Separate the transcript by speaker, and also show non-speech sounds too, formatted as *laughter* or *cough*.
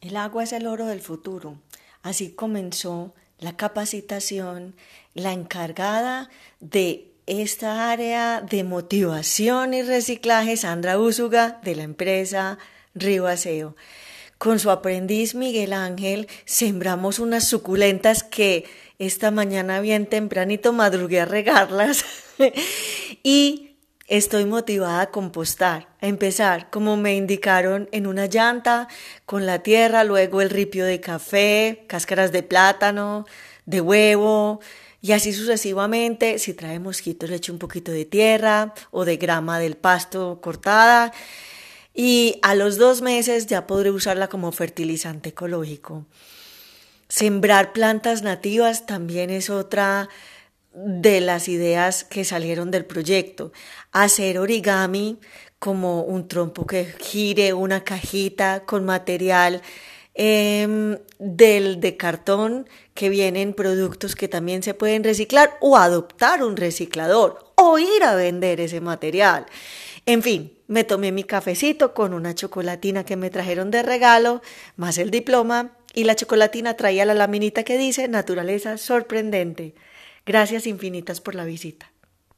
Speaker 1: El agua es el oro del futuro. Así comenzó la capacitación, la encargada de esta área de motivación y reciclaje, Sandra Úsuga, de la empresa Río Aseo. Con su aprendiz Miguel Ángel sembramos unas suculentas que esta mañana bien tempranito madrugué a regarlas *laughs* y Estoy motivada a compostar, a empezar, como me indicaron, en una llanta, con la tierra, luego el ripio de café, cáscaras de plátano, de huevo, y así sucesivamente. Si trae mosquitos, le echo un poquito de tierra o de grama del pasto cortada. Y a los dos meses ya podré usarla como fertilizante ecológico. Sembrar plantas nativas también es otra de las ideas que salieron del proyecto. Hacer origami como un trompo que gire, una cajita con material em, del de cartón que vienen productos que también se pueden reciclar o adoptar un reciclador o ir a vender ese material. En fin, me tomé mi cafecito con una chocolatina que me trajeron de regalo, más el diploma, y la chocolatina traía la laminita que dice naturaleza sorprendente. Gracias infinitas por la visita.